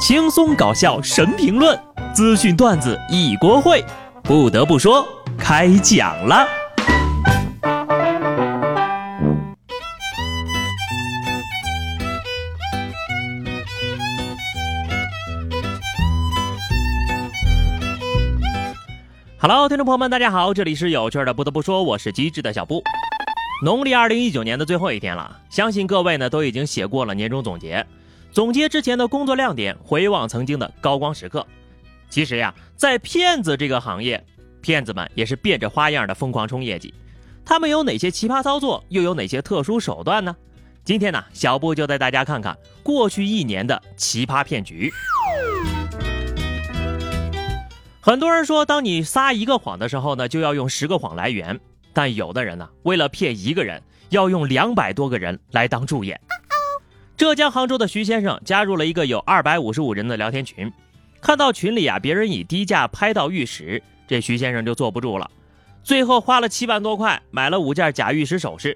轻松搞笑神评论，资讯段子一锅烩。不得不说，开讲了。Hello，听众朋友们，大家好，这里是有趣的。不得不说，我是机智的小布。农历二零一九年的最后一天了，相信各位呢都已经写过了年终总结，总结之前的工作亮点，回望曾经的高光时刻。其实呀，在骗子这个行业，骗子们也是变着花样的疯狂冲业绩。他们有哪些奇葩操作，又有哪些特殊手段呢？今天呢，小布就带大家看看过去一年的奇葩骗局。很多人说，当你撒一个谎的时候呢，就要用十个谎来圆。但有的人呢，为了骗一个人，要用两百多个人来当助演。浙江杭州的徐先生加入了一个有二百五十五人的聊天群，看到群里啊别人以低价拍到玉石，这徐先生就坐不住了，最后花了七万多块买了五件假玉石首饰。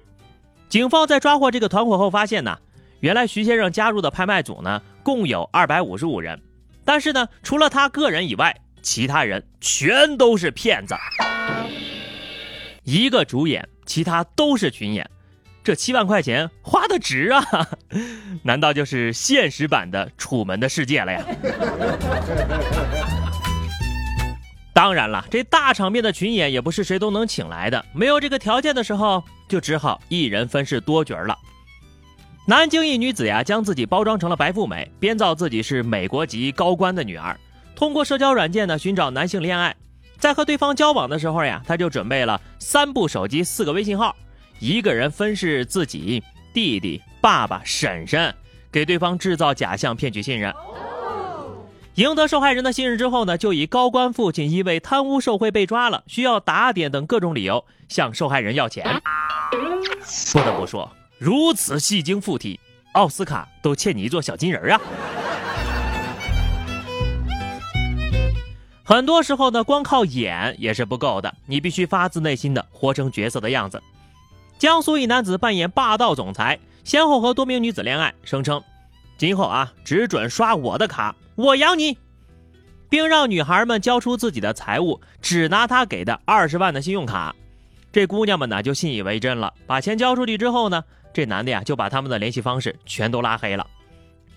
警方在抓获这个团伙后发现呢，原来徐先生加入的拍卖组呢共有二百五十五人，但是呢，除了他个人以外。其他人全都是骗子，一个主演，其他都是群演，这七万块钱花的值啊！难道就是现实版的《楚门的世界》了呀？当然了，这大场面的群演也不是谁都能请来的，没有这个条件的时候，就只好一人分饰多角了。南京一女子呀，将自己包装成了白富美，编造自己是美国籍高官的女儿。通过社交软件呢寻找男性恋爱，在和对方交往的时候呀，他就准备了三部手机、四个微信号，一个人分饰自己、弟弟、爸爸、婶婶，给对方制造假象，骗取信任。赢得受害人的信任之后呢，就以高官父亲因为贪污受贿被抓了，需要打点等各种理由向受害人要钱。不得不说，如此戏精附体，奥斯卡都欠你一座小金人啊！很多时候呢，光靠演也是不够的，你必须发自内心的活成角色的样子。江苏一男子扮演霸道总裁，先后和多名女子恋爱，声称今后啊只准刷我的卡，我养你，并让女孩们交出自己的财物，只拿他给的二十万的信用卡。这姑娘们呢就信以为真了，把钱交出去之后呢，这男的呀就把他们的联系方式全都拉黑了。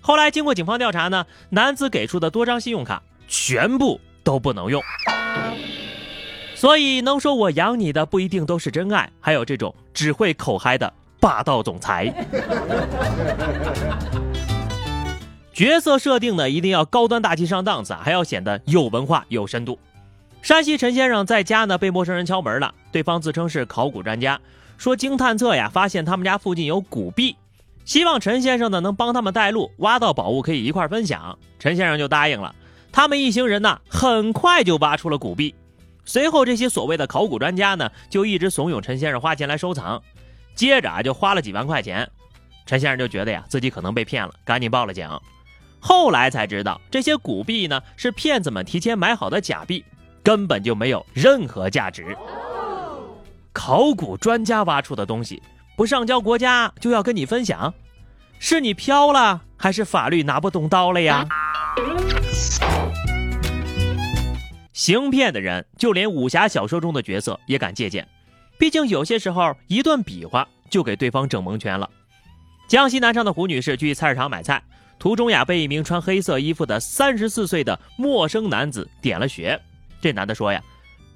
后来经过警方调查呢，男子给出的多张信用卡全部。都不能用，所以能说我养你的不一定都是真爱，还有这种只会口嗨的霸道总裁。角色设定呢，一定要高端大气上档次，还要显得有文化有深度。山西陈先生在家呢被陌生人敲门了，对方自称是考古专家，说经探测呀发现他们家附近有古币，希望陈先生呢能帮他们带路，挖到宝物可以一块分享。陈先生就答应了。他们一行人呢，很快就挖出了古币。随后，这些所谓的考古专家呢，就一直怂恿陈先生花钱来收藏。接着啊，就花了几万块钱。陈先生就觉得呀，自己可能被骗了，赶紧报了警。后来才知道，这些古币呢，是骗子们提前买好的假币，根本就没有任何价值。考古专家挖出的东西，不上交国家就要跟你分享，是你飘了，还是法律拿不动刀了呀？行骗的人，就连武侠小说中的角色也敢借鉴。毕竟有些时候，一顿比划就给对方整蒙圈了。江西南昌的胡女士去菜市场买菜，途中呀被一名穿黑色衣服的三十四岁的陌生男子点了穴。这男的说呀：“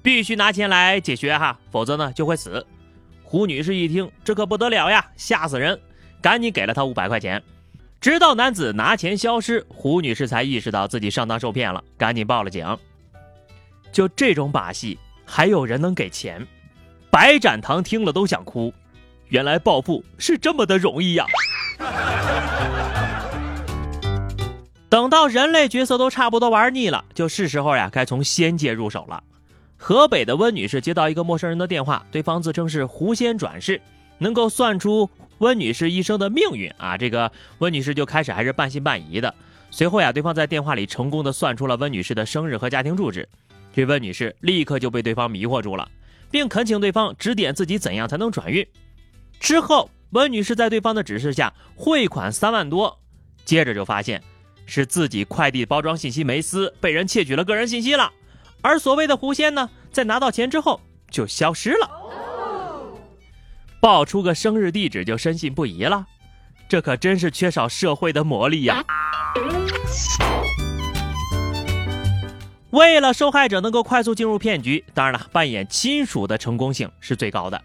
必须拿钱来解穴哈，否则呢就会死。”胡女士一听，这可不得了呀，吓死人！赶紧给了他五百块钱。直到男子拿钱消失，胡女士才意识到自己上当受骗了，赶紧报了警。就这种把戏，还有人能给钱？白展堂听了都想哭。原来暴富是这么的容易呀！等到人类角色都差不多玩腻了，就是时候呀，该从仙界入手了。河北的温女士接到一个陌生人的电话，对方自称是狐仙转世，能够算出温女士一生的命运啊！这个温女士就开始还是半信半疑的。随后呀，对方在电话里成功的算出了温女士的生日和家庭住址。这温女士立刻就被对方迷惑住了，并恳请对方指点自己怎样才能转运。之后，温女士在对方的指示下汇款三万多，接着就发现是自己快递包装信息没撕，被人窃取了个人信息了。而所谓的狐仙呢，在拿到钱之后就消失了，报出个生日地址就深信不疑了，这可真是缺少社会的魔力呀！为了受害者能够快速进入骗局，当然了，扮演亲属的成功性是最高的。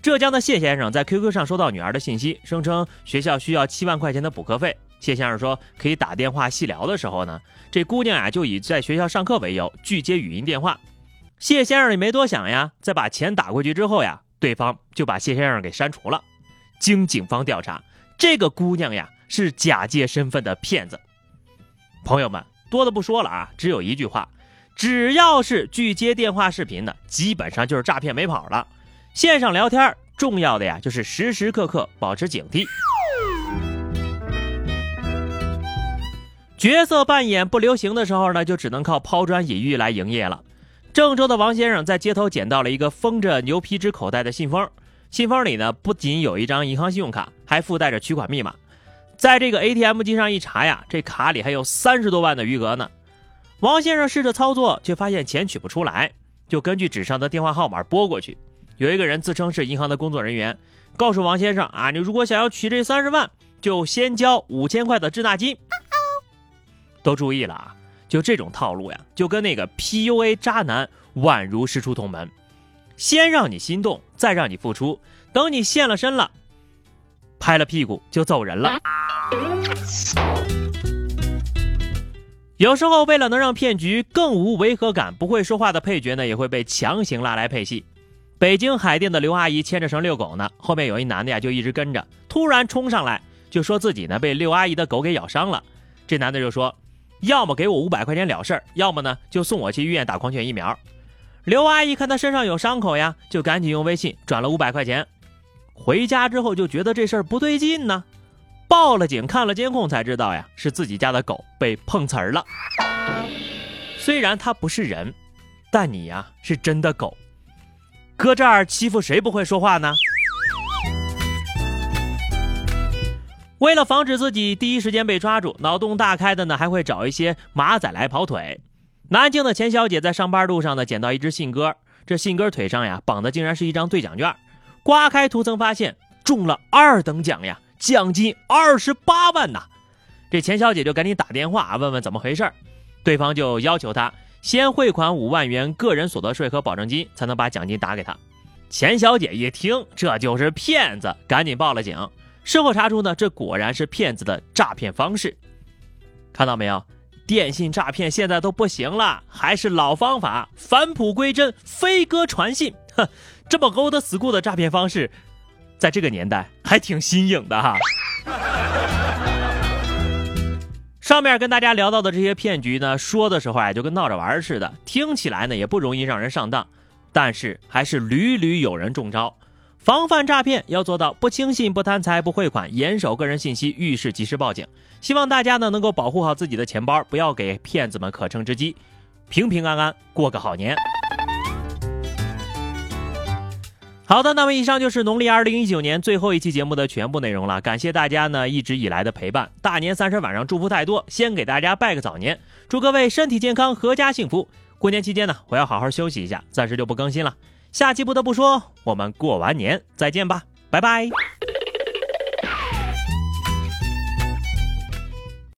浙江的谢先生在 QQ 上收到女儿的信息，声称学校需要七万块钱的补课费。谢先生说可以打电话细聊的时候呢，这姑娘呀就以在学校上课为由拒接语音电话。谢先生也没多想呀，在把钱打过去之后呀，对方就把谢先生给删除了。经警方调查，这个姑娘呀是假借身份的骗子。朋友们多的不说了啊，只有一句话。只要是拒接电话视频的，基本上就是诈骗没跑了。线上聊天重要的呀，就是时时刻刻保持警惕。角色扮演不流行的时候呢，就只能靠抛砖引玉来营业了。郑州的王先生在街头捡到了一个封着牛皮纸口袋的信封，信封里呢不仅有一张银行信用卡，还附带着取款密码。在这个 ATM 机上一查呀，这卡里还有三十多万的余额呢。王先生试着操作，却发现钱取不出来，就根据纸上的电话号码拨过去。有一个人自称是银行的工作人员，告诉王先生啊，你如果想要取这三十万，就先交五千块的滞纳金。都注意了啊，就这种套路呀，就跟那个 PUA 渣男宛如师出同门，先让你心动，再让你付出，等你现了身了，拍了屁股就走人了。有时候，为了能让骗局更无违和感，不会说话的配角呢，也会被强行拉来配戏。北京海淀的刘阿姨牵着绳遛狗呢，后面有一男的呀，就一直跟着，突然冲上来就说自己呢被刘阿姨的狗给咬伤了。这男的就说，要么给我五百块钱了事儿，要么呢就送我去医院打狂犬疫苗。刘阿姨看他身上有伤口呀，就赶紧用微信转了五百块钱。回家之后就觉得这事儿不对劲呢。报了警，看了监控才知道呀，是自己家的狗被碰瓷儿了。虽然它不是人，但你呀是真的狗，搁这儿欺负谁不会说话呢？为了防止自己第一时间被抓住，脑洞大开的呢还会找一些马仔来跑腿。南京的钱小姐在上班路上呢捡到一只信鸽，这信鸽腿上呀绑的竟然是一张兑奖券，刮开图层发现中了二等奖呀！奖金二十八万呐！这钱小姐就赶紧打电话问问怎么回事对方就要求她先汇款五万元个人所得税和保证金，才能把奖金打给她。钱小姐一听这就是骗子，赶紧报了警。事后查出呢，这果然是骗子的诈骗方式。看到没有？电信诈骗现在都不行了，还是老方法，返璞归真，飞鸽传信。哼，这么 old school 的诈骗方式。在这个年代还挺新颖的哈。上面跟大家聊到的这些骗局呢，说的时候啊就跟闹着玩似的，听起来呢也不容易让人上当，但是还是屡屡有人中招。防范诈骗要做到不轻信、不贪财、不汇款，严守个人信息，遇事及时报警。希望大家呢能够保护好自己的钱包，不要给骗子们可乘之机，平平安安过个好年。好的，那么以上就是农历二零一九年最后一期节目的全部内容了。感谢大家呢一直以来的陪伴。大年三十晚上祝福太多，先给大家拜个早年，祝各位身体健康，阖家幸福。过年期间呢，我要好好休息一下，暂时就不更新了。下期不得不说，我们过完年再见吧，拜拜。